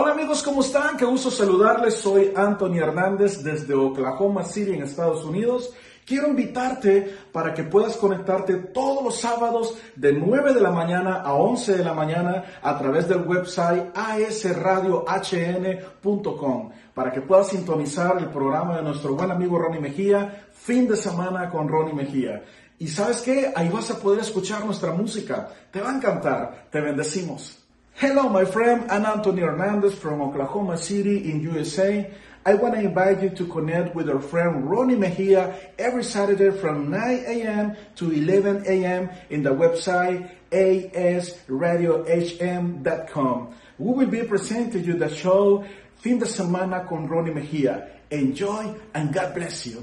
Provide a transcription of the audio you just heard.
Hola amigos, ¿cómo están? Qué gusto saludarles. Soy Anthony Hernández desde Oklahoma City en Estados Unidos. Quiero invitarte para que puedas conectarte todos los sábados de 9 de la mañana a 11 de la mañana a través del website asradiohn.com para que puedas sintonizar el programa de nuestro buen amigo Ronnie Mejía, fin de semana con Ronnie Mejía. Y sabes qué, ahí vas a poder escuchar nuestra música. Te va a encantar. Te bendecimos. Hello, my friend. I'm Anthony Hernandez from Oklahoma City in USA. I want to invite you to connect with our friend Ronnie Mejia every Saturday from 9 a.m. to 11 a.m. in the website asradiohm.com. We will be presenting you the show Fin de Semana con Ronnie Mejia. Enjoy and God bless you.